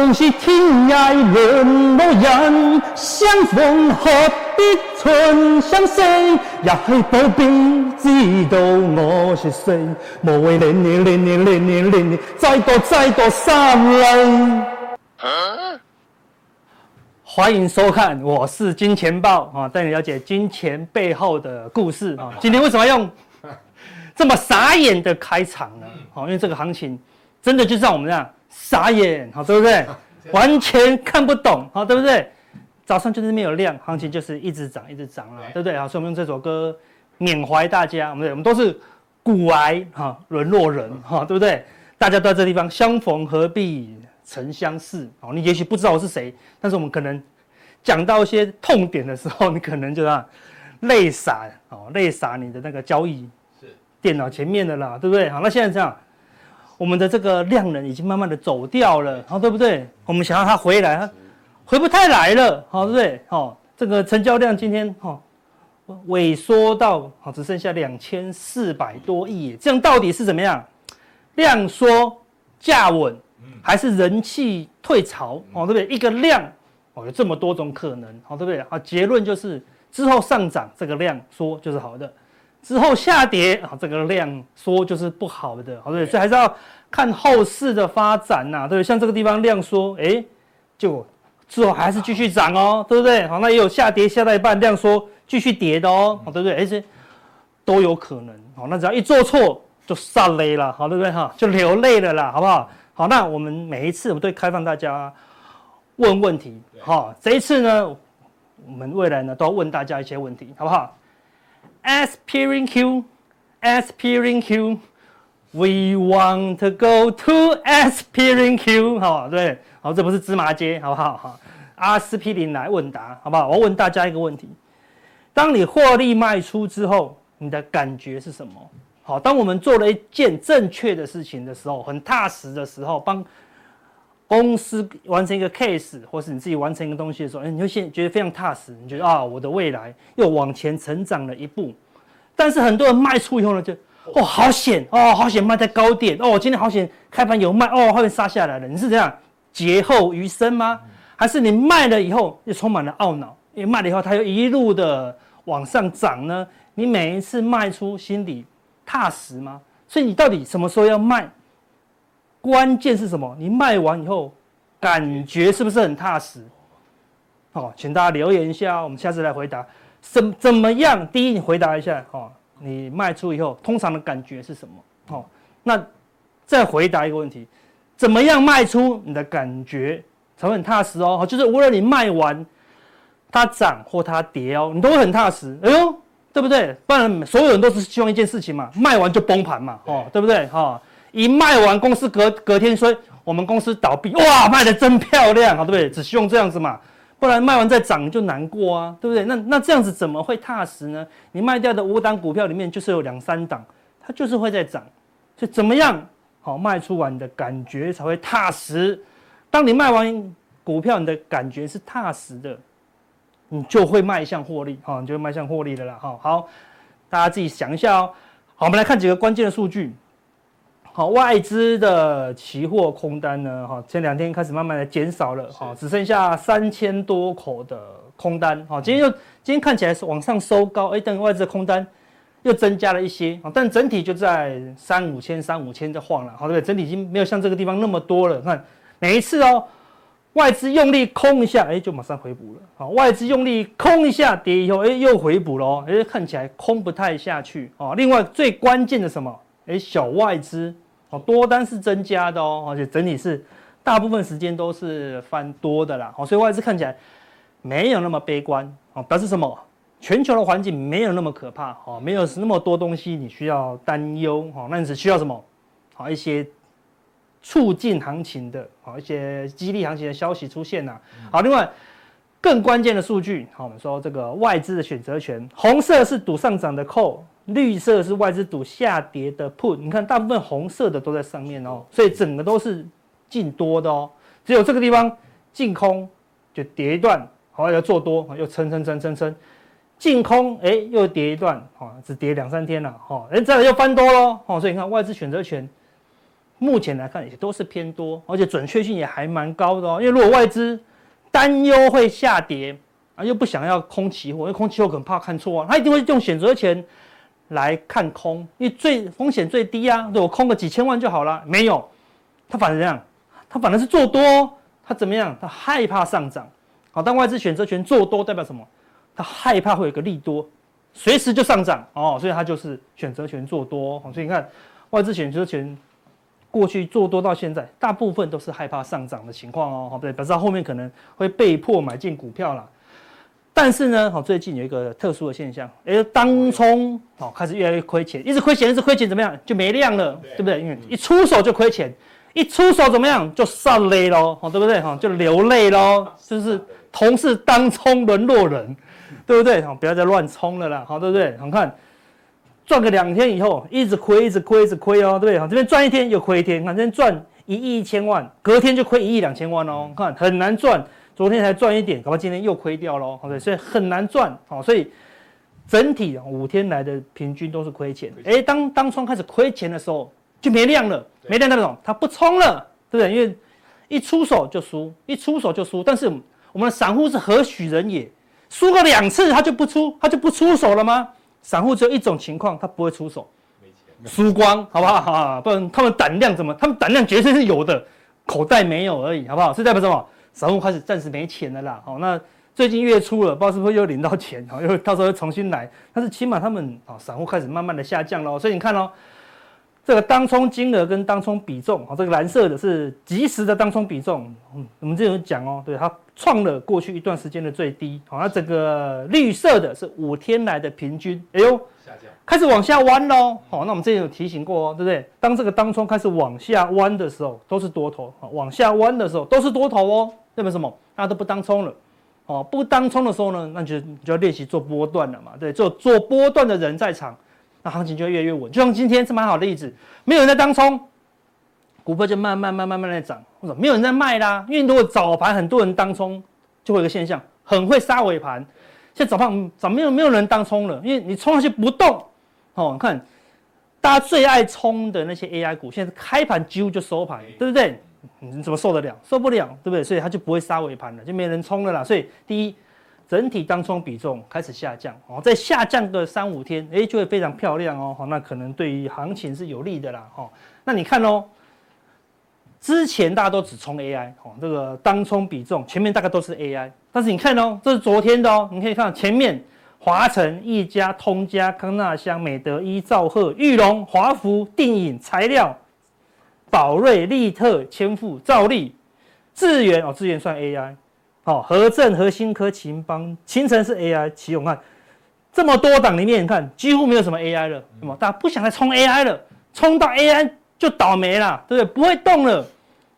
同是天涯沦落人，相逢何必曾相识？也许不必知道我是谁。无谓连连连连连连连连，再多再多三泪。欢迎收看，我是金钱豹啊，带你了解金钱背后的故事啊。今天为什么用这么傻眼的开场呢？因为这个行情真的就像我们这样。傻眼，好对不对？完全看不懂，好对不对？早上就是没有量，行情就是一直涨，一直涨了，对不对？好，所以我们用这首歌缅怀大家，我们我们都是古癌哈沦落人哈，对不对？大家都在这地方，相逢何必曾相识。哦，你也许不知道我是谁，但是我们可能讲到一些痛点的时候，你可能就让泪洒哦，泪洒你的那个交易是电脑前面的啦，对不对？好，那现在这样。我们的这个量能已经慢慢的走掉了，好，对不对？我们想让它回来，它回不太来了，好，对不对？好，这个成交量今天哈萎缩到好只剩下两千四百多亿，这样到底是怎么样？量缩价稳，还是人气退潮？哦，对不对？一个量哦有这么多种可能，好，对不对？好，结论就是之后上涨这个量缩就是好的。之后下跌啊，这个量缩就是不好的，好对，所以还是要看后市的发展呐，对，像这个地方量缩，哎，就之后还是继续涨哦，对不对？好，那也有下跌下到一半量缩继续跌的哦，好对不对？而且都有可能，好，那只要一做错就煞雷了，好对不对哈？就流泪了啦，好不好？好，那我们每一次我们都开放大家问问题，好，这一次呢，我们未来呢都要问大家一些问题，好不好？Aspirin Q, Aspirin Q, we want to go to Aspirin Q，好，对，好，这不是芝麻街，好不好？好，阿司匹林来问答，好不好？我问大家一个问题：当你获利卖出之后，你的感觉是什么？好，当我们做了一件正确的事情的时候，很踏实的时候，帮公司完成一个 case，或是你自己完成一个东西的时候，哎，你会现觉得非常踏实，你觉得啊，我的未来又往前成长了一步。但是很多人卖出以后呢，就哦好险哦好险卖在高点哦，今天好险开盘有卖哦，后面杀下来了。你是这样劫后余生吗？还是你卖了以后又充满了懊恼？因为卖了以后它又一路的往上涨呢？你每一次卖出心里踏实吗？所以你到底什么时候要卖？关键是什么？你卖完以后，感觉是不是很踏实？好，请大家留言一下，我们下次来回答。怎怎么样？第一，你回答一下。哦，你卖出以后，通常的感觉是什么？哦，那再回答一个问题：怎么样卖出你的感觉才会很踏实哦？就是无论你卖完，它涨或它跌哦，你都会很踏实。哎呦，对不对？不然所有人都是希望一件事情嘛，卖完就崩盘嘛，哦，对不对？哈。一卖完，公司隔隔天说我们公司倒闭，哇，卖得真漂亮，好对不对？只希望这样子嘛，不然卖完再涨就难过啊，对不对？那那这样子怎么会踏实呢？你卖掉的五档股票里面就是有两三档，它就是会在涨，所以怎么样好卖出完的感觉才会踏实？当你卖完股票，你的感觉是踏实的，你就会迈向获利，好，你就会迈向获利的啦，哈，好，大家自己想一下哦。好，我们来看几个关键的数据。好，外资的期货空单呢？哈，前两天开始慢慢的减少了，哈，只剩下三千多口的空单。哈，今天又今天看起来是往上收高，哎，等外资的空单又增加了一些，啊但整体就在三五千、三五千在晃了，好，对不对？整体已经没有像这个地方那么多了。看每一次哦，外资用力空一下，哎，就马上回补了。好，外资用力空一下，跌以后，哎，又回补了，哎，看起来空不太下去。哦，另外最关键的什么？哎，小外资哦，多单是增加的哦，而且整体是大部分时间都是翻多的啦。哦，所以外资看起来没有那么悲观哦，表示什么？全球的环境没有那么可怕哦，没有那么多东西你需要担忧哦，那你只需要什么？好，一些促进行情的好一些激励行情的消息出现呐。好，另外更关键的数据，好，我们说这个外资的选择权，红色是赌上涨的扣绿色是外资赌下跌的 put。你看大部分红色的都在上面哦，所以整个都是进多的哦，只有这个地方进空就跌一段，好，要做多又撑撑撑撑撑。进空，哎，又跌一段，哈，只跌两三天了，哈，哎，再来又翻多喽，哈，所以你看外资选择权，目前来看也都是偏多，而且准确性也还蛮高的哦。因为如果外资担忧会下跌啊，又不想要空期货，因为空期货可能怕看错啊，他一定会用选择权来看空，因为最风险最低啊，对，我空个几千万就好了，没有，他反而怎样？他反而是做多，他怎么样？他害怕上涨，好，当外资选择权做多代表什么？他害怕会有个利多，随时就上涨哦，所以他就是选择权做多。所以你看外资选择权过去做多到现在，大部分都是害怕上涨的情况哦，好对，表示他后面可能会被迫买进股票了。但是呢，好，最近有一个特殊的现象，哎，当冲好开始越来越亏钱，一直亏钱，一直亏钱，怎么样就没量了，对不对？因为一出手就亏钱，一出手怎么样就散泪喽，好，对不对？哈，就流泪喽，就是同是当冲沦落人。对不对？好，不要再乱冲了啦，好，对不对？好看，赚个两天以后，一直亏，一直亏，一直亏哦，对不对？好，这边赚一天又亏一天，看这边赚一亿一千万，隔天就亏一亿两千万哦，看很难赚，昨天才赚一点，搞不好今天又亏掉喽，好，对，所以很难赚，好，所以整体五天来的平均都是亏钱。哎，当当冲开始亏钱的时候，就没量了，没量那种，他不冲了，对不对？因为一出手就输，一出手就输，但是我们的散户是何许人也？输个两次他就不出，他就不出手了吗？散户只有一种情况，他不会出手，输光，好不好？哈，不然他们胆量怎么？他们胆量绝对是有的，口袋没有而已，好不好？是代表什么？散户开始暂时没钱了啦。好，那最近月初了，不知道是不是又领到钱？好，又到时候又重新来。但是起码他们啊，散户开始慢慢的下降了。所以你看哦。这个当冲金额跟当冲比重，啊，这个蓝色的是即时的当冲比重，嗯，我们之前有讲哦，对，它创了过去一段时间的最低，好，那这个绿色的是五天来的平均，哎呦，下降，开始往下弯喽，好，那我们之前有提醒过哦，对不对？当这个当冲开始往下弯的时候，都是多头，往下弯的时候都是多头哦，代表什么？大家都不当冲了，哦，不当冲的时候呢，那就你就要练习做波段了嘛，对，做做波段的人在场。那行情就越来越稳，就像今天是蛮好的例子，没有人在当冲，股票就慢慢慢慢慢慢在涨。为什么？没有人在卖啦，因为如果早盘很多人当冲，就会有一个现象，很会杀尾盘。现在早盘早没有没有人当冲了，因为你冲上去不动，哦，你看大家最爱冲的那些 AI 股，现在是开盘几乎就收盘，对不对？你怎么受得了？受不了，对不对？所以它就不会杀尾盘了，就没人冲了啦。所以第一。整体当冲比重开始下降哦，再下降个三五天，哎，就会非常漂亮哦。好，那可能对于行情是有利的啦。哈，那你看哦，之前大家都只冲 AI 哦，这个当冲比重前面大概都是 AI，但是你看哦，这是昨天的哦，你可以看前面华晨、一家、通家、康纳香、美德一、兆赫、裕隆、华福、定影、材料、宝瑞、利特、千富、兆利、智源哦，智源算 AI。好，和正、和新科、勤邦、勤诚是 AI，奇鋐看这么多档里面，你看几乎没有什么 AI 了，什么大家不想再冲 AI 了，冲到 AI 就倒霉了，对不对？不会动了，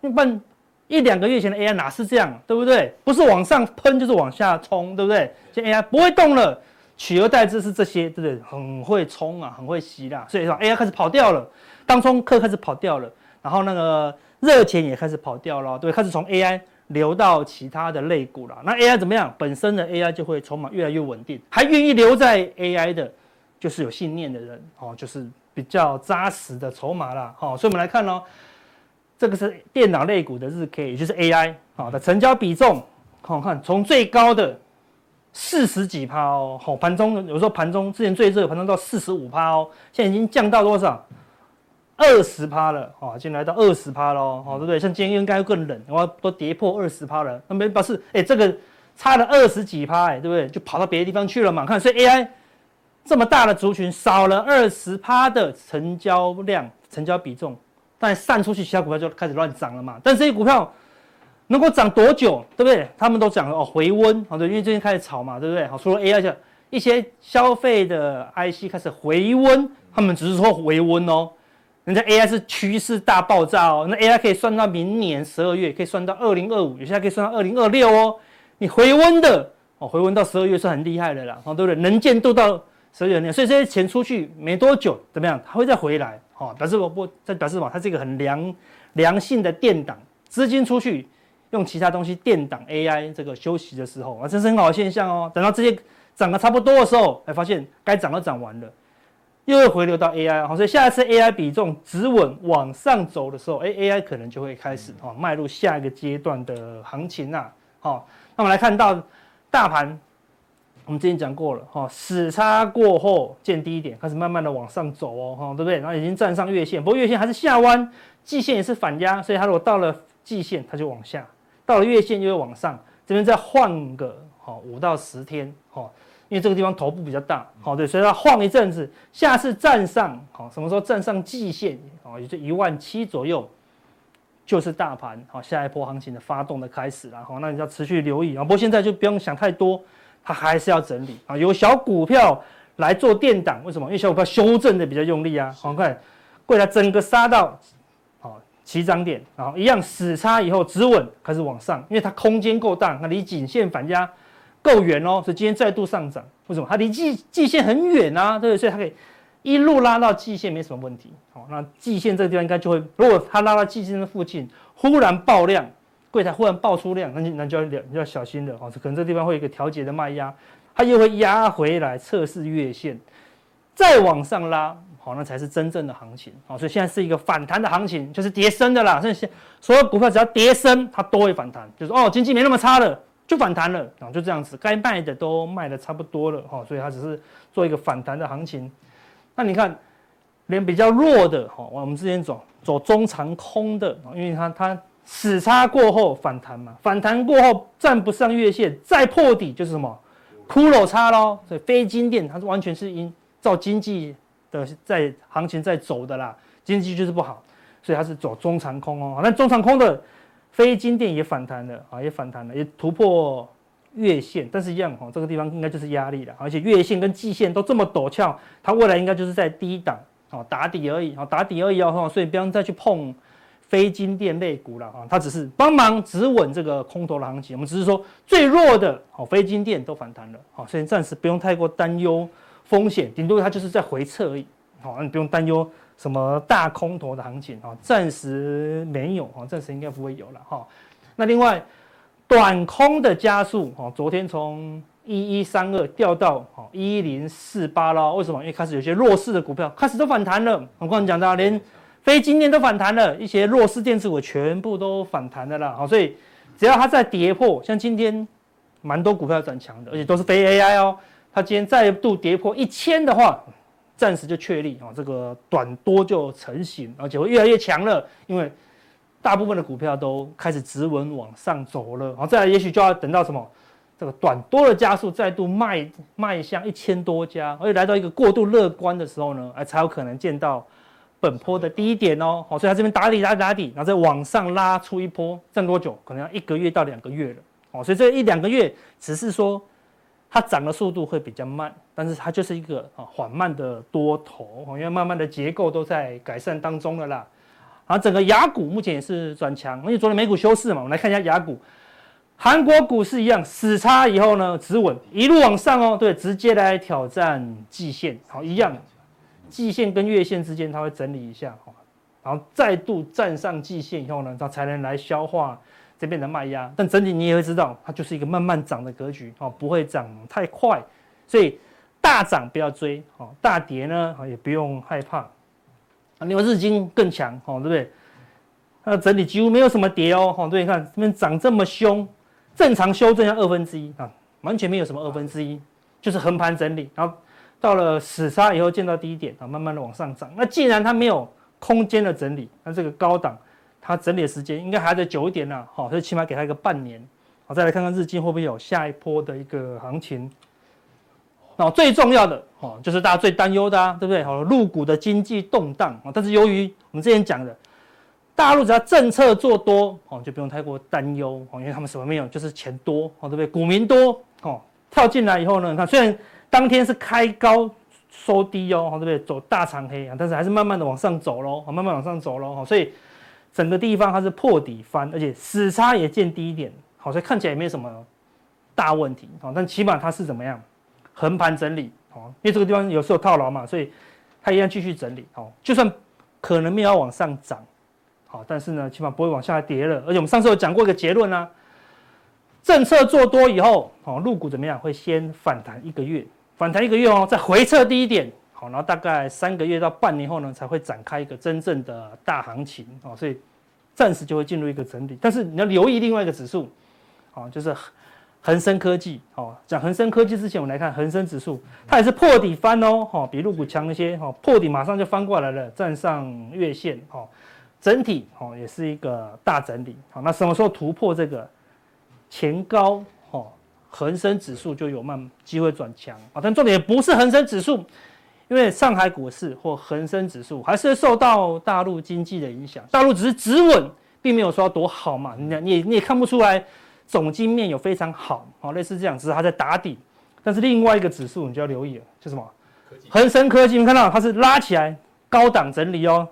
一般一两个月前的 AI 哪是这样，对不对？不是往上喷就是往下冲，对不对？现在 AI 不会动了，取而代之是这些，对不对？很会冲啊，很会吸啦，所以说 AI 开始跑掉了，当冲客开始跑掉了，然后那个热钱也开始跑掉了，对？开始从 AI。流到其他的类股了，那 AI 怎么样？本身的 AI 就会筹码越来越稳定，还愿意留在 AI 的，就是有信念的人哦，就是比较扎实的筹码了。好，所以我们来看哦，这个是电脑类股的日 K，也就是 AI 好的成交比重，好看从最高的四十几趴哦，好盘中有时候盘中之前最热盘中到四十五趴哦，现在已经降到多少？二十趴了，哦，已经来到二十趴了，哦，对不对？像今天应该更冷，然后都跌破二十趴了，那没表示，哎，这个差了二十几趴，哎，对不对？就跑到别的地方去了嘛。看，所以 AI 这么大的族群，少了二十趴的成交量、成交比重，但散出去，其他股票就开始乱涨了嘛。但这些股票能够涨多久，对不对？他们都讲哦，回温，好，对，因为最近开始炒嘛，对不对？好，除了 AI 就一些消费的 IC 开始回温，他们只是说回温哦。人家 AI 是趋势大爆炸哦，那 AI 可以算到明年十二月，可以算到二零二五，有些还可以算到二零二六哦。你回温的哦，回温到十二月是很厉害的啦，哦，对不对？能见度到十二月，所以这些钱出去没多久，怎么样？它会再回来，哦，表示我不这表示嘛，它是一个很良良性的垫档，资金出去用其他东西垫挡 AI 这个休息的时候啊，这是很好的现象哦。等到这些涨得差不多的时候，哎，发现该涨都涨完了。又会回流到 AI，好，所以下一次 AI 比重止稳往上走的时候，哎，AI 可能就会开始哈迈入下一个阶段的行情呐。好，那我们来看到大盘，我们之前讲过了哈，死叉过后见低点，开始慢慢的往上走哦，哈，对不对？然后已经站上月线，不过月线还是下弯，季线也是反压，所以它如果到了季线，它就往下；到了月线就会往上。这边再晃个哈五到十天，哈。因为这个地方头部比较大，好对，所以它晃一阵子，下次站上好，什么时候站上季线，哦，也就一万七左右，就是大盘好下一波行情的发动的开始了，好，那你要持续留意啊。不过现在就不用想太多，它还是要整理啊，有小股票来做垫档，为什么？因为小股票修正的比较用力啊，好看，柜台整个杀到起涨点，然后一样死叉以后止稳开始往上，因为它空间够大，那离颈线反压。够远哦，所以今天再度上涨。为什么？它离季季线很远啊，对不对？所以它可以一路拉到季线，没什么问题。好，那季线这个地方应该就会，如果它拉到季线的附近，忽然爆量，柜台忽然爆出量，那就那就要要要小心了。哦，可能这地方会有一个调节的卖压，它又会压回来测试月线，再往上拉，好，那才是真正的行情。好，所以现在是一个反弹的行情，就是跌深的啦。所以所有股票只要跌深，它都会反弹，就是哦，经济没那么差了。就反弹了啊，就这样子，该卖的都卖的差不多了哈，所以它只是做一个反弹的行情。那你看，连比较弱的哈，我们之前走走中长空的，因为它它死叉过后反弹嘛，反弹过后站不上月线，再破底就是什么骷髅叉喽。所以非金电它是完全是因照经济的在行情在走的啦，经济就是不好，所以它是走中长空哦。那中长空的。非金电也反弹了啊，也反弹了，也突破月线，但是一样哈，这个地方应该就是压力了，而且月线跟季线都这么陡峭，它未来应该就是在低档啊打底而已啊，打底而已哦，所以不用再去碰非金电类股了啊，它只是帮忙止稳这个空头的行情，我们只是说最弱的哦非金电都反弹了啊，所以暂时不用太过担忧风险，顶多它就是在回撤而已，好，那你不用担忧。什么大空头的行情啊？暂时没有啊，暂时应该不会有了哈。那另外，短空的加速啊，昨天从一一三二掉到一零四八了。为什么？因为开始有些弱势的股票开始都反弹了。我刚刚讲到，连非今天都反弹了，一些弱势电子股全部都反弹的了。好，所以只要它在跌破，像今天蛮多股票转强的，而且都是非 AI 哦。它今天再度跌破一千的话。暂时就确立啊，这个短多就成型，而且会越来越强了，因为大部分的股票都开始直稳往上走了。好，再来也许就要等到什么，这个短多的加速再度迈迈向一千多家，而且来到一个过度乐观的时候呢，哎，才有可能见到本波的低点哦。好，所以它这边打底打底打底，然后再往上拉出一波，挣多久？可能要一个月到两个月了。哦，所以这一两个月只是说。它涨的速度会比较慢，但是它就是一个啊缓慢的多头，因为慢慢的结构都在改善当中了啦。然后整个亚股目前也是转强，因为昨天美股休市嘛，我们来看一下亚股，韩国股市一样死叉以后呢止稳，一路往上哦，对，直接来挑战季线，好一样，季线跟月线之间它会整理一下，然后再度站上季线以后呢，它才能来消化。这边的卖压，但整体你也会知道，它就是一个慢慢涨的格局哦，不会涨太快，所以大涨不要追哦，大跌呢也不用害怕。啊，另外日经更强哦，对不对？它整体几乎没有什么跌哦，哦，对，你看这边涨这么凶，正常修正要二分之一啊，完全没有什么二分之一，就是横盘整理，然后到了死叉以后见到低点啊，慢慢的往上涨。那既然它没有空间的整理，那这个高档。它整理的时间应该还得久一点呢，好，所以起码给它一个半年，好，再来看看日经会不会有下一波的一个行情。那最重要的哦，就是大家最担忧的啊，对不对？好，入股的经济动荡啊，但是由于我们之前讲的，大陆只要政策做多哦，就不用太过担忧哦，因为他们什么没有，就是钱多哦，对不对？股民多哦，跳进来以后呢，你看虽然当天是开高收低哦，对不对？走大长黑啊，但是还是慢慢的往上走喽，慢慢往上走喽，所以整个地方它是破底翻，而且死叉也见低点，好，所以看起来也没什么大问题，好，但起码它是怎么样横盘整理，好，因为这个地方有时候套牢嘛，所以它一样继续整理，好，就算可能没有往上涨，好，但是呢，起码不会往下跌了，而且我们上次有讲过一个结论啊，政策做多以后，好，入股怎么样？会先反弹一个月。反弹一个月哦，再回撤低一点，好，然后大概三个月到半年后呢，才会展开一个真正的大行情哦，所以暂时就会进入一个整理。但是你要留意另外一个指数，哦，就是恒生科技哦。讲恒生科技之前，我们来看恒生指数，它也是破底翻哦，哈，比陆股强一些，哈，破底马上就翻过来了，站上月线，哈，整体哦也是一个大整理，好，那什么时候突破这个前高？恒生指数就有慢机会转强啊，但重点也不是恒生指数，因为上海股市或恒生指数还是受到大陆经济的影响，大陆只是止稳，并没有说多好嘛，你你也你也看不出来总经面有非常好，好类似这样，只是它在打底。但是另外一个指数你就要留意了，就什么？恒生科技，你看到它是拉起来高档整理哦，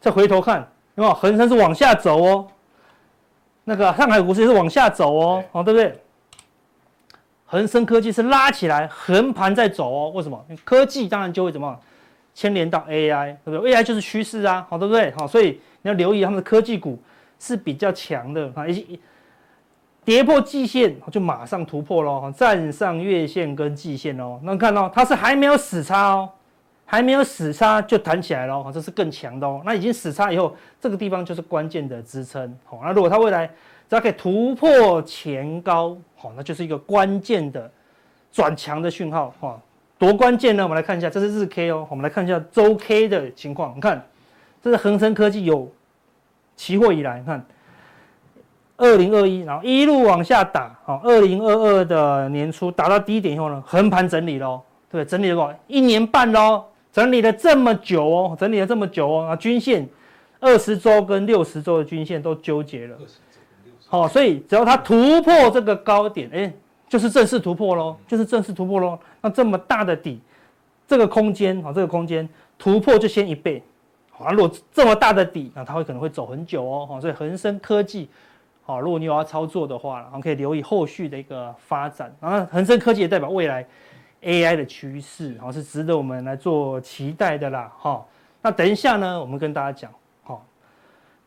再回头看，有没有？恒生是往下走哦，那个上海股市也是往下走哦，哦对不对？恒生科技是拉起来横盘在走哦，为什么？科技当然就会怎么牵连到 AI，对不对？AI 就是趋势啊，好对不对？好，所以你要留意他们的科技股是比较强的啊，一跌破季线就马上突破喽，站上月线跟季线哦。那看到它是还没有死叉哦，还没有死叉就弹起来喽，这是更强的哦。那已经死叉以后，这个地方就是关键的支撑。好，那如果它未来只要可以突破前高，好，那就是一个关键的转强的讯号，哈，多关键呢？我们来看一下，这是日 K 哦，我们来看一下周 K 的情况。你看，这是恒生科技有期货以来，你看，二零二一，然后一路往下打，好，二零二二的年初打到低点以后呢，横盘整理喽，对，整理了多一年半喽，整理了这么久哦，整理了这么久哦，啊，均线二十周跟六十周的均线都纠结了。好，所以只要它突破这个高点，哎，就是正式突破喽，就是正式突破喽。那这么大的底，这个空间，好，这个空间突破就先一倍。好，如果这么大的底，那它会可能会走很久哦。好，所以恒生科技，好，如果你有要操作的话，然后可以留意后续的一个发展。然后恒生科技也代表未来 AI 的趋势，好，是值得我们来做期待的啦。好，那等一下呢，我们跟大家讲。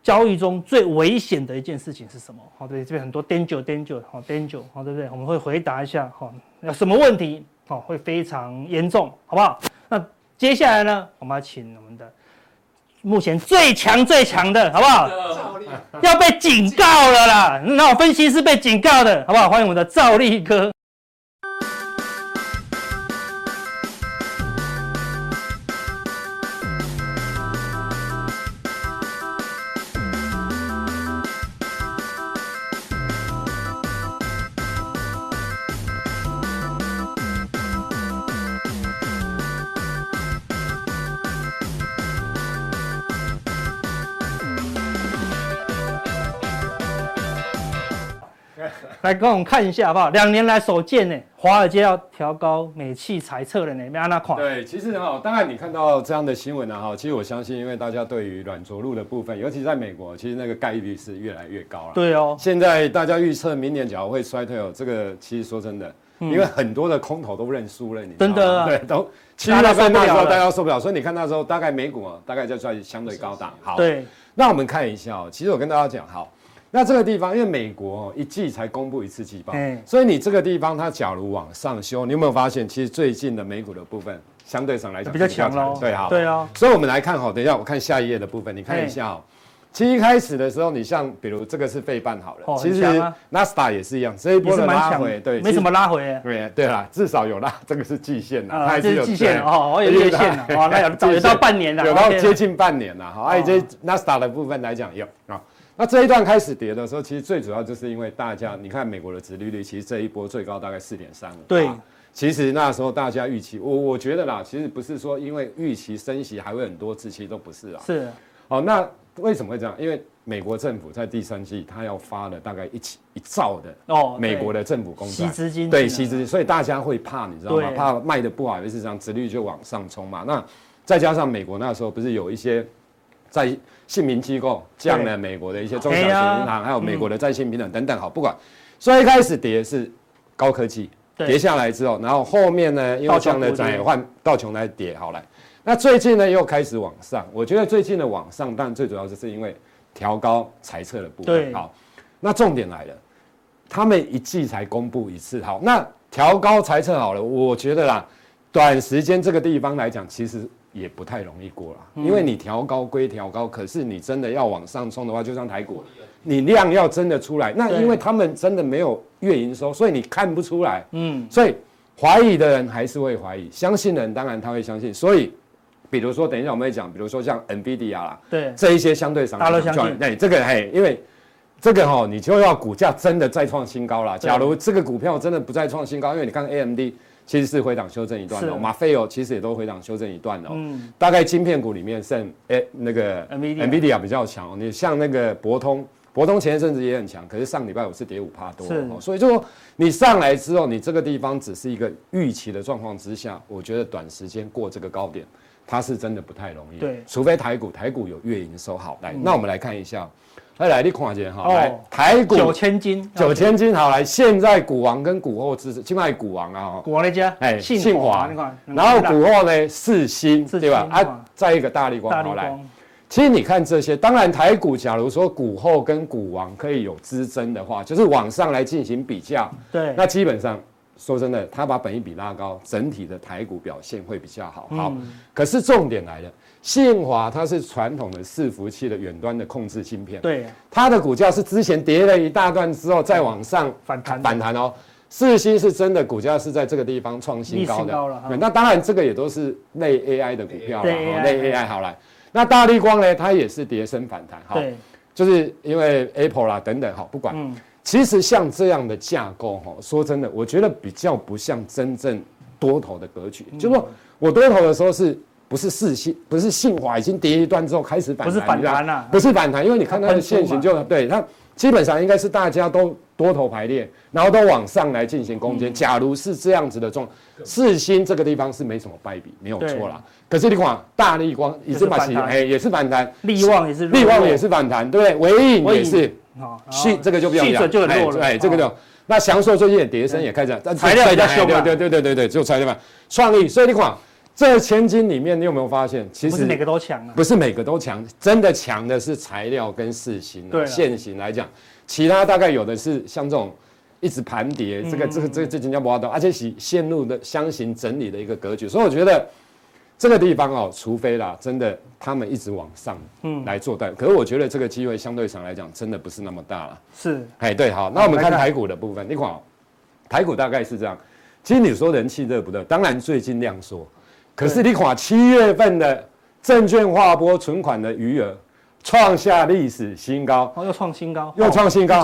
交易中最危险的一件事情是什么？好，对，这边很多 danger，danger，好，danger，好，对不对？我们会回答一下，好，有什么问题？好，会非常严重，好不好？那接下来呢，我们要请我们的目前最强最强的，好不好？要被警告了啦！那我分析是被警告的，好不好？欢迎我们的赵立哥。来跟我们看一下好不好？两年来首见呢，华尔街要调高美企财测了呢，没安那款。对，其实哈，当然你看到这样的新闻呢，哈，其实我相信，因为大家对于软着陆的部分，尤其在美国，其实那个概率是越来越高了。对哦。现在大家预测明年假如会衰退哦，这个其实说真的，因为很多的空头都认输了，你真的啊？对，都其实那时候那时候大家受不了，所以你看那时候大概美股啊，大概就算相对高档。好，对。那我们看一下哦，其实我跟大家讲，好。那这个地方，因为美国一季才公布一次季报，所以你这个地方它假如往上修，你有没有发现，其实最近的美股的部分相对上来讲比较强喽？对哈，对啊。所以我们来看哈，等一下我看下一页的部分，你看一下哦。其实一开始的时候，你像比如这个是费半好了，其实纳斯达也是一样，这一波的拉回，对，没什么拉回。对对啦，至少有拉，这个是季线啦，它还是有季线哦，有月线 哦，那有有到半年了，有到接近半年了哈。而且纳斯达的部分来讲有啊。那这一段开始跌的时候，其实最主要就是因为大家，你看美国的殖利率，其实这一波最高大概四点三五。对，其实那时候大家预期，我我觉得啦，其实不是说因为预期升息还会很多次，其实都不是啊。是。好，那为什么会这样？因为美国政府在第三季，他要发了大概一起一兆的哦，美国的政府公债，吸资金，对，吸资金，所以大家会怕，你知道吗？怕卖的不好，于是这样殖利率就往上冲嘛。那再加上美国那时候不是有一些在信评机构降了美国的一些中小型银行，还有美国的在信平等等等，好，不管，所以一开始跌是高科技，跌下来之后，然后后面呢，因为这样的转换道琼来跌，好来。那最近呢又开始往上，我觉得最近的往上，但最主要就是因为调高财测的部分。好，那重点来了，他们一季才公布一次。好，那调高财测好了，我觉得啦，短时间这个地方来讲，其实也不太容易过了，因为你调高归调高，可是你真的要往上冲的话，就像台股，你量要真的出来，那因为他们真的没有月营收，所以你看不出来。嗯，所以怀疑的人还是会怀疑，相信的人当然他会相信，所以。比如说，等一下我们会讲，比如说像 NVIDIA 啦，对，这一些相对上，大家都相信。对，这个嘿，因为这个哈，你就要股价真的再创新高了。假如这个股票真的不再创新高，因为你看 AMD 其实是回档修正一段的，马菲欧其实也都回档修正一段的。嗯，大概晶片股里面剩哎那个 NVIDIA 比较强。你像那个博通，博通前一阵子也很强，可是上礼拜五是跌五趴多。是，所以就说你上来之后，你这个地方只是一个预期的状况之下，我觉得短时间过这个高点。它是真的不太容易，对，除非台股台股有月营收好来，那我们来看一下，来来你看一下哈，来台股九千金，九千金好来，现在股王跟股后之，现在股王啊，股王那家，哎，信华，然后股后呢四星，对吧？啊，再一个大力光，好来，其实你看这些，当然台股假如说股后跟股王可以有之争的话，就是往上来进行比较，对，那基本上。说真的，他把本益比拉高，整体的台股表现会比较好。好，嗯、可是重点来了，信华它是传统的伺服器的远端的控制芯片，对，它的股价是之前跌了一大段之后再往上反弹反弹哦。四星是真的股价是在这个地方创新高的，高了那当然这个也都是类 AI 的股票了，类 AI 好来。那大立光呢，它也是跌升反弹，好，对就是因为 Apple 啦等等，好，不管。嗯其实像这样的架构，哈，说真的，我觉得比较不像真正多头的格局。就是说我多头的时候，是不是四星，不是信华已经跌一段之后开始反弹？不是反弹啊，不是反弹，因为你看它的线型就对它基本上应该是大家都多头排列，然后都往上来进行攻坚。假如是这样子的状，四星这个地方是没什么败笔，没有错啦。可是你看大力光也是反弹，哎，也是反弹，力旺也是力旺也是反弹，对不对？纬颖也是。好，细这个就不用讲，就很弱了。哎，这个就那祥硕最近也跌升，也开始，但材料比较凶，对对对对对对，就材料嘛。创意，所以你看这千金里面，你有没有发现，其实不是每个都强啊？不是每个都强，真的强的是材料跟世芯。对，现行来讲，其他大概有的是像这种一直盘跌，这个这个这个这金价不动，而且是陷入的箱型整理的一个格局。所以我觉得。这个地方哦，除非啦，真的他们一直往上，嗯，来做单。可是我觉得这个机会相对上来讲，真的不是那么大了。是，哎，对，好，那我们看台股的部分，你看，台股大概是这样。其实你说人气热不热？当然最近量缩，可是你看七月份的证券划拨存款的余额。创下历史新高，哦，又创新高，又创新高。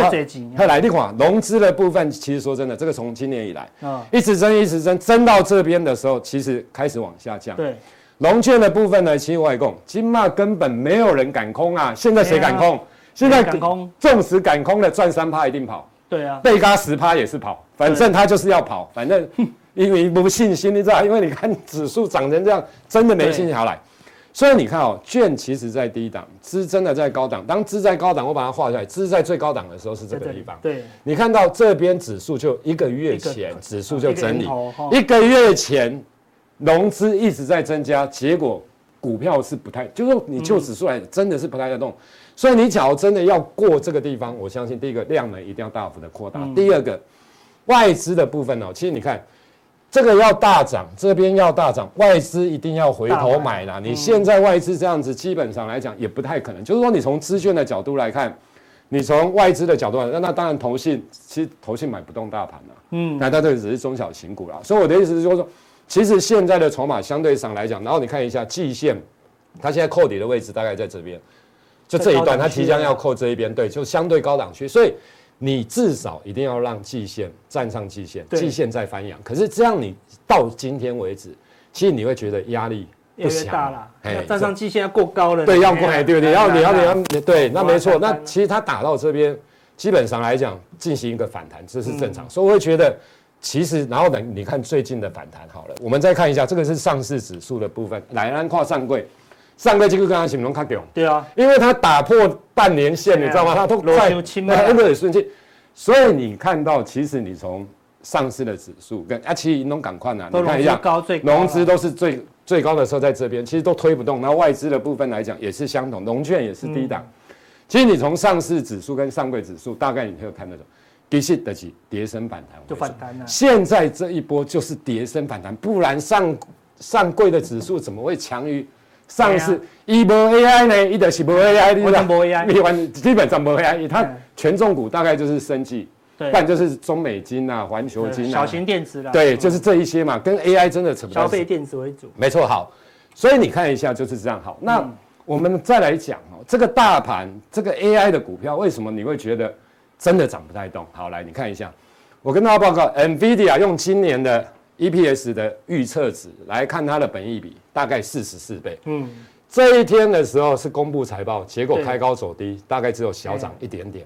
再来一款融资的部分，其实说真的，这个从今年以来，啊，一直增，一直增，增到这边的时候，其实开始往下降。对，融券的部分呢，其实外供金马根本没有人敢空啊，现在谁敢空？现在敢空，纵使敢空的赚三趴一定跑。对啊，被嘎十趴也是跑，反正他就是要跑，反正因为不信心，你知道？因为你看指数涨成这样，真的没信心好来。所以你看哦，券其实在低档，资真的在高档。当资在高档，我把它画出来，资在最高档的时候是这个地方。对，你看到这边指数就一个月前指数就整理，一个月前融资一直在增加，结果股票是不太，就是说你就指数来真的是不太在动。所以你假如真的要过这个地方，我相信第一个量能一定要大幅的扩大，第二个外资的部分哦，其实你看。这个要大涨，这边要大涨，外资一定要回头买啦。你现在外资这样子，基本上来讲也不太可能。就是说，你从资券的角度来看，你从外资的角度来看，那当然投信其实投信买不动大盘了。嗯，那它这个只是中小型股啦。所以我的意思是，就是说，其实现在的筹码相对上来讲，然后你看一下季线，它现在扣底的位置大概在这边，就这一段，它即将要扣这一边，对，就相对高档区，所以。你至少一定要让季线站上季线，季线再翻阳。可是这样，你到今天为止，其实你会觉得压力越越大了。哎，站上季线要过高了。对，要过哎，对对，要你要你要对，那没错。那其实它打到这边，基本上来讲进行一个反弹，这是正常。所以我会觉得，其实然后等你看最近的反弹好了，我们再看一下，这个是上市指数的部分，来安跨上柜，上柜这个刚刚形容卡掉。对啊，因为它打破半年线，你知道吗？它都快那个瞬间，所以你看到其实你从。上市的指数跟啊，其实都赶快啊，你看一下，融资都是最最高的时候在这边，其实都推不动。然后外资的部分来讲也是相同，融券也是低档。嗯、其实你从上市指数跟上柜指数，大概你可以看得懂，其实的起跌升反弹，就反弹了。现在这一波就是跌升反弹，不然上上柜的指数怎么会强于上市？一波 AI 呢？一的是波 AI，你讲波 AI，你完基本上波 AI，它权重股大概就是生技。不然就是中美金啊、环球金啊，小型电子啦。对，就是这一些嘛，跟 AI 真的扯不。消费电子为主。没错，好，所以你看一下就是这样。好，那我们再来讲哦，这个大盘，这个 AI 的股票，为什么你会觉得真的涨不太动？好，来你看一下，我跟大家报告，NVIDIA 用今年的 EPS 的预测值来看它的本益比，大概四十四倍。嗯，这一天的时候是公布财报，结果开高走低，大概只有小涨一点点。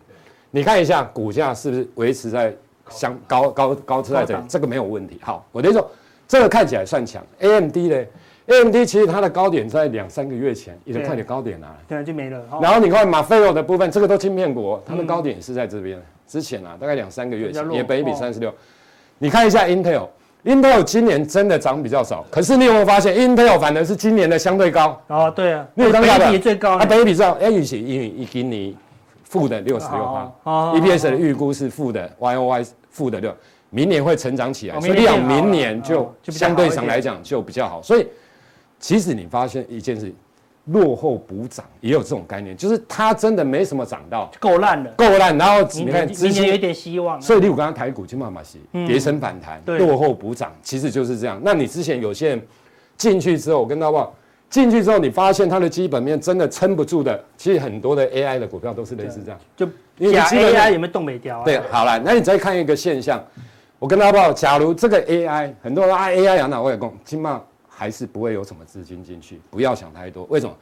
你看一下股价是不是维持在相高高高处在这里？这个没有问题。好，我等于说这个看起来算强。AMD 呢？AMD 其实它的高点在两三个月前已经快点高点了，对，就没了。然后你看马菲欧的部分，这个都晶片股，它的高点是在这边。之前啊，大概两三个月前也本益比三十六。你看一下 Intel，Intel 今年真的涨比较少，可是你有没有发现 Intel 反而是今年的相对高？哦，对啊，你有当本益比最高，它等于比最高，哎，以前因为一给你。负的六十六趴，EPS 的预估是负的，Y O Y 负的六，明年会成长起来，所以讲明年就相对上来讲就比较好。所以其实你发现一件事，落后补涨也有这种概念，就是它真的没什么涨到，够烂了，够烂。然后你看资金有一点希望，所以例如刚刚台股金马马西跌升反弹，落后补涨，其实就是这样。那你之前有些人进去之后，我跟大家报。进去之后，你发现它的基本面真的撑不住的。其实很多的 AI 的股票都是类似这样，就因为 AI 有没有动没掉啊？对，好了，那你再看一个现象，我跟大家报，假如这个 AI 很多人啊 AI 养哪我也供，起码还是不会有什么资金进去，不要想太多。为什么？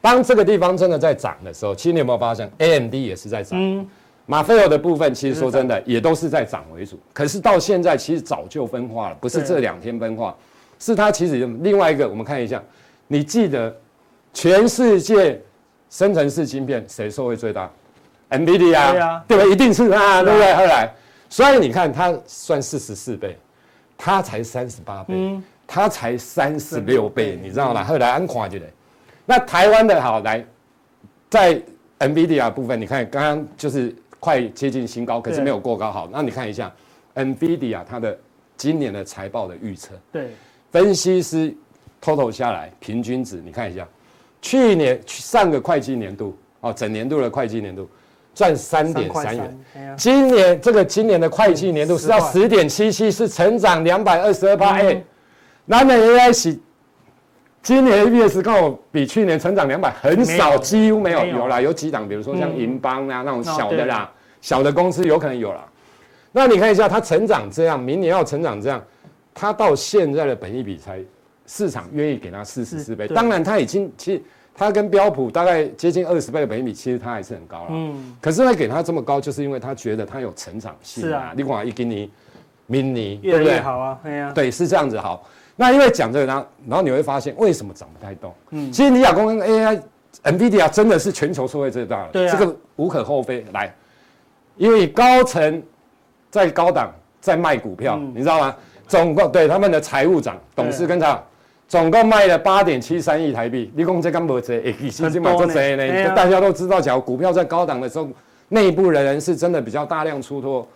当这个地方真的在涨的时候，其实你有没有发现 AMD 也是在涨？嗯，马菲尔的部分其实说真的也都是在涨为主。可是到现在其实早就分化了，不是这两天分化，是它其实另外一个，我们看一下。你记得，全世界生成式晶片谁受惠最大？NVIDIA 啊，对啊，对吧？一定是它，对不对？后来，所以你看它算四十四倍，它才三十八倍，它才三十六倍，你知道吗？后来安跨就得，那台湾的好来，在 NVIDIA 部分，你看刚刚就是快接近新高，可是没有过高。好，那你看一下 NVIDIA 它的今年的财报的预测，对，分析师。total 下来，平均值你看一下，去年上个会计年度哦，整年度的会计年度赚三点三元，今年这个今年的会计年度是要十点七七，是成长两百二十二趴。哎，南美 AI 是今年 EPS 刚好比去年成长两百，很少，几乎没有，有啦，有几档，比如说像银邦啊那种小的啦，小的公司有可能有啦。那你看一下，它成长这样，明年要成长这样，它到现在的本益比才。市场愿意给它四十四倍，当然它已经其实它跟标普大概接近二十倍的本益比，其实它还是很高了。嗯，可是他给它这么高，就是因为他觉得它有成长性。是啊，你管一给你 mini，对不对？好啊，对啊，对，是这样子好。那因为讲这个，然后然后你会发现为什么涨不太动？嗯，其实你亚光跟 AI、NVIDIA 真的是全球受惠最大的，对啊，这个无可厚非。来，因为高层在高档在卖股票，你知道吗？总共对他们的财务长、董事跟他。总共卖了八点七三亿台币，你讲这干不这？哎，其实蛮多这呢。大家都知道，假如股票在高档的时候，内部的人是真的比较大量出脱，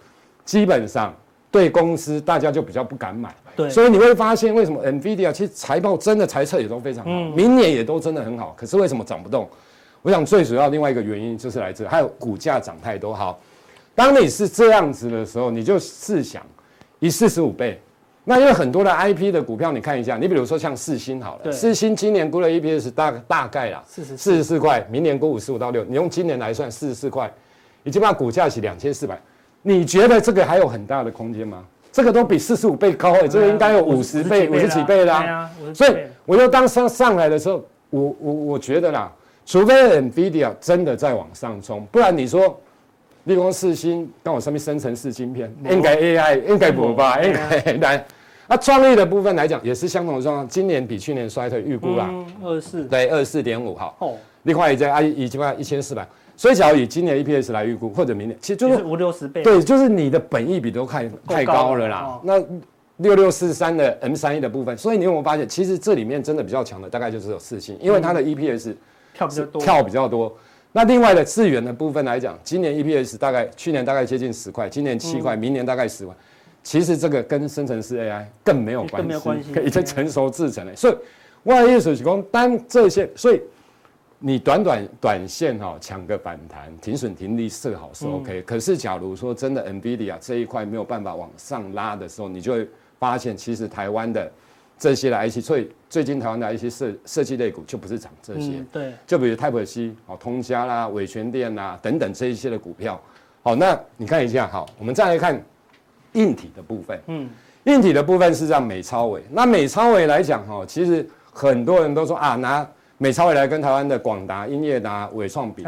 基本上对公司大家就比较不敢买。对，所以你会发现为什么 NVIDIA 其实财报真的财测也都非常好，明年也都真的很好。可是为什么涨不动？我想最主要另外一个原因就是来自还有股价涨太多。好，当你是这样子的时候，你就试想以四十五倍。那因为很多的 IP 的股票，你看一下，你比如说像四星好了，四星今年估的 EPS 大大概啦，四十四十四块，明年估五十五到六，你用今年来算四十四块，已经把股价是两千四百，你觉得这个还有很大的空间吗？这个都比四十五倍高哎，这个应该有五十倍、五十几倍啦。所以我就当上上来的时候，我我我觉得啦，除非 NVIDIA 真的在往上冲，不然你说立光四星跟我上面生成式晶片，应该 AI 应该不吧？应该来。那创意的部分来讲，也是相同的状况，今年比去年衰退，预估啦，二四对二十四点五好。哦，另外一家啊已经快一千四百。所以，只要以今年 EPS 来预估，或者明年，其实就是五六十倍。对，就是你的本益比都太太高了啦。那六六四三的 M 三一的部分，所以你有没有发现，其实这里面真的比较强的，大概就是有四星，因为它的 EPS 跳比较多。跳比较多。那另外的资源的部分来讲，今年 EPS 大概去年大概接近十块，今年七块，明年大概十块。其实这个跟生成式 AI 更没有关系，已经成熟制成了。所以，外业水工单这些，所以。你短短短线哈抢个反弹，停损停利设好是 OK。可是假如说真的 NVIDIA 这一块没有办法往上拉的时候，你就会发现其实台湾的这些的 IC，所以最近台湾的一些设设计类股就不是涨这些。对。就比如 Type-C 哦，通家啦、伟诠电啦等等这一些的股票。好，那你看一下，好，我们再来看硬体的部分。嗯。硬体的部分是让，美超伟。那美超伟来讲哈，其实很多人都说啊拿。美超微来跟台湾的广达、英业达、伟创比，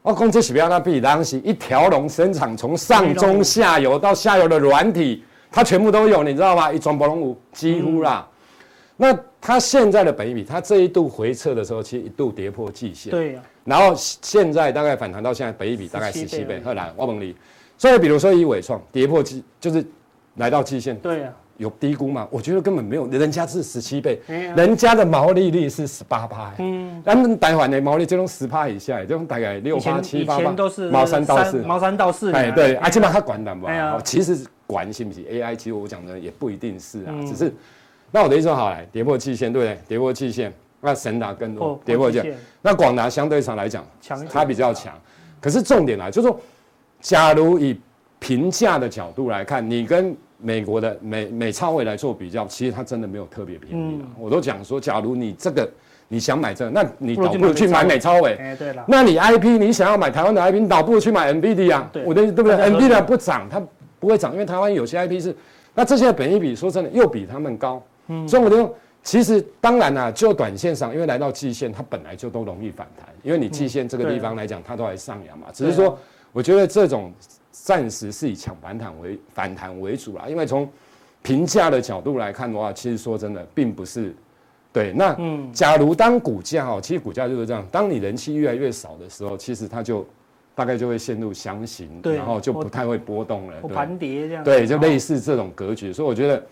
我讲这是不要那比，当时一条龙生产，从上中下游到下游的软体，它全部都有，你知道吗？一装不龙五几乎啦。嗯、那它现在的本益比，它这一度回撤的时候，其实一度跌破季线。对、啊、然后现在大概反弹到现在，本益比大概十七倍。后来我问你，所以比如说以纬创跌破季，就是来到季线。对呀、啊。有低估吗？我觉得根本没有，人家是十七倍，人家的毛利率是十八趴，嗯，咱们台湾的毛利就从十趴以下，就大概六八七八八，毛三到四，毛三到四，哎对，啊起码他管的嘛，其实管是不是？AI，其实我讲的也不一定是啊，只是，那我的意思说好来，跌破季线，对不对？跌破季线，那神达更多，跌破季线，那广达相对上来讲，它比较强，可是重点来就是说，假如以评价的角度来看，你跟美国的美美超微来做比较，其实它真的没有特别便宜、嗯、我都讲说，假如你这个你想买这个，那你倒不如去买美超微。哎，对了。那你 IP 你想要买台湾的 IP，你倒不如去买 NVIDIA 啊。对，我的对不对？NVIDIA 不涨，它不会涨，因为台湾有些 IP 是，那这些本益比说真的又比他们高。嗯。所以我就其实当然啦、啊，就短线上，因为来到季线，它本来就都容易反弹，因为你季线这个地方来讲，它都还上扬嘛。只是说，我觉得这种。暂时是以抢反弹为反弹为主啦，因为从评价的角度来看的话，其实说真的，并不是对。那假如当股价哦，其实股价就是这样，当你人气越来越少的时候，其实它就大概就会陷入箱型，然后就不太会波动了，盘跌这样。对，就类似这种格局。所以我觉得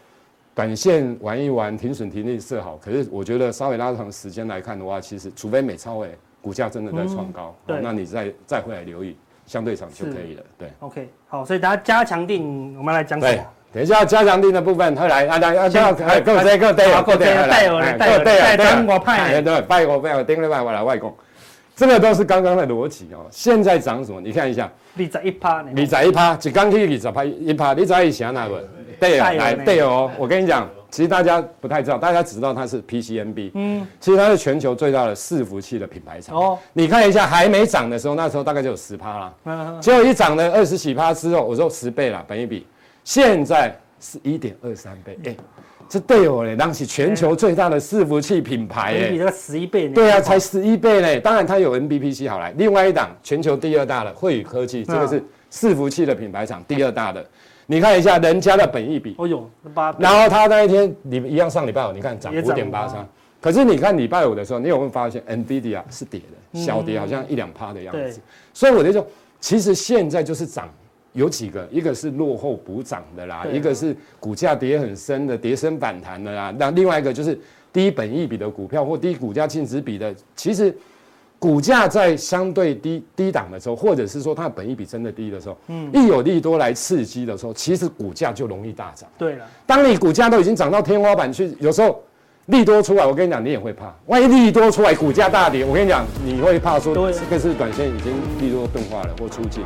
短线玩一玩，停损停利设好。可是我觉得稍微拉长时间来看的话，其实除非美超微股价真的在创高，那你再再回来留意。相对上就可以了，对。OK，好，所以大家加强定，我们来讲什么？等一下加强定的部分，后来啊，大家加，哎，各队各队各队带我来带带中国派，对，拜我拜我丁了拜我来外公，这个都是刚刚的逻辑哦。现在涨什么？你看一下，二十一趴，二十一趴，一刚去二十趴一趴，你知以前那个？对哦，来对哦，我跟你讲。其实大家不太知道，大家只知道它是 PCNB，嗯，其实它是全球最大的伺服器的品牌厂。哦，你看一下，还没涨的时候，那时候大概就有十趴啦，嗯，结果一涨了二十几趴之后，我说十倍了，本一比，现在是一点二三倍，哎，这对我嘞，当时全球最大的伺服器品牌，哎，比那个十一倍，对啊，才十一倍嘞，当然它有 NBPC 好来，另外一档全球第二大的慧宇科技，这个是伺服器的品牌厂，第二大的。你看一下人家的本益比，哦呦，八，然后他那一天你一样上礼拜五，你看涨五点八三，可是你看礼拜五的时候，你有没有发现 NVIDIA 是跌的，小跌好像一两趴的样子。所以我就说，其实现在就是涨，有几个，一个是落后补涨的啦，一个是股价跌很深的，跌深反弹的啦，那另外一个就是低本益比的股票或低股价净值比的，其实。股价在相对低低档的时候，或者是说它的本益比真的低的时候，嗯，一有利多来刺激的时候，其实股价就容易大涨。对了，当你股价都已经涨到天花板去，有时候利多出来，我跟你讲，你也会怕。万一利多出来，股价大跌，我跟你讲，你会怕说这个是短线已经利多钝化了或出尽，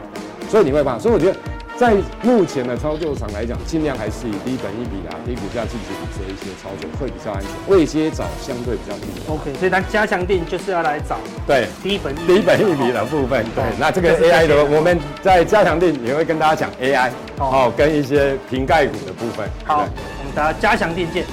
所以你会怕。所以我觉得在目前的操作上来讲，尽量还是以低本一比啊、低股价净值比这一些操作会比较安全，未接找相对比较低。OK，所以它加强定就是要来找对低本低本一比的部分。对，那这个 AI 的，我们在加强定也会跟大家讲 AI 哦，跟一些瓶盖股的部分。好，我们大家加强定见。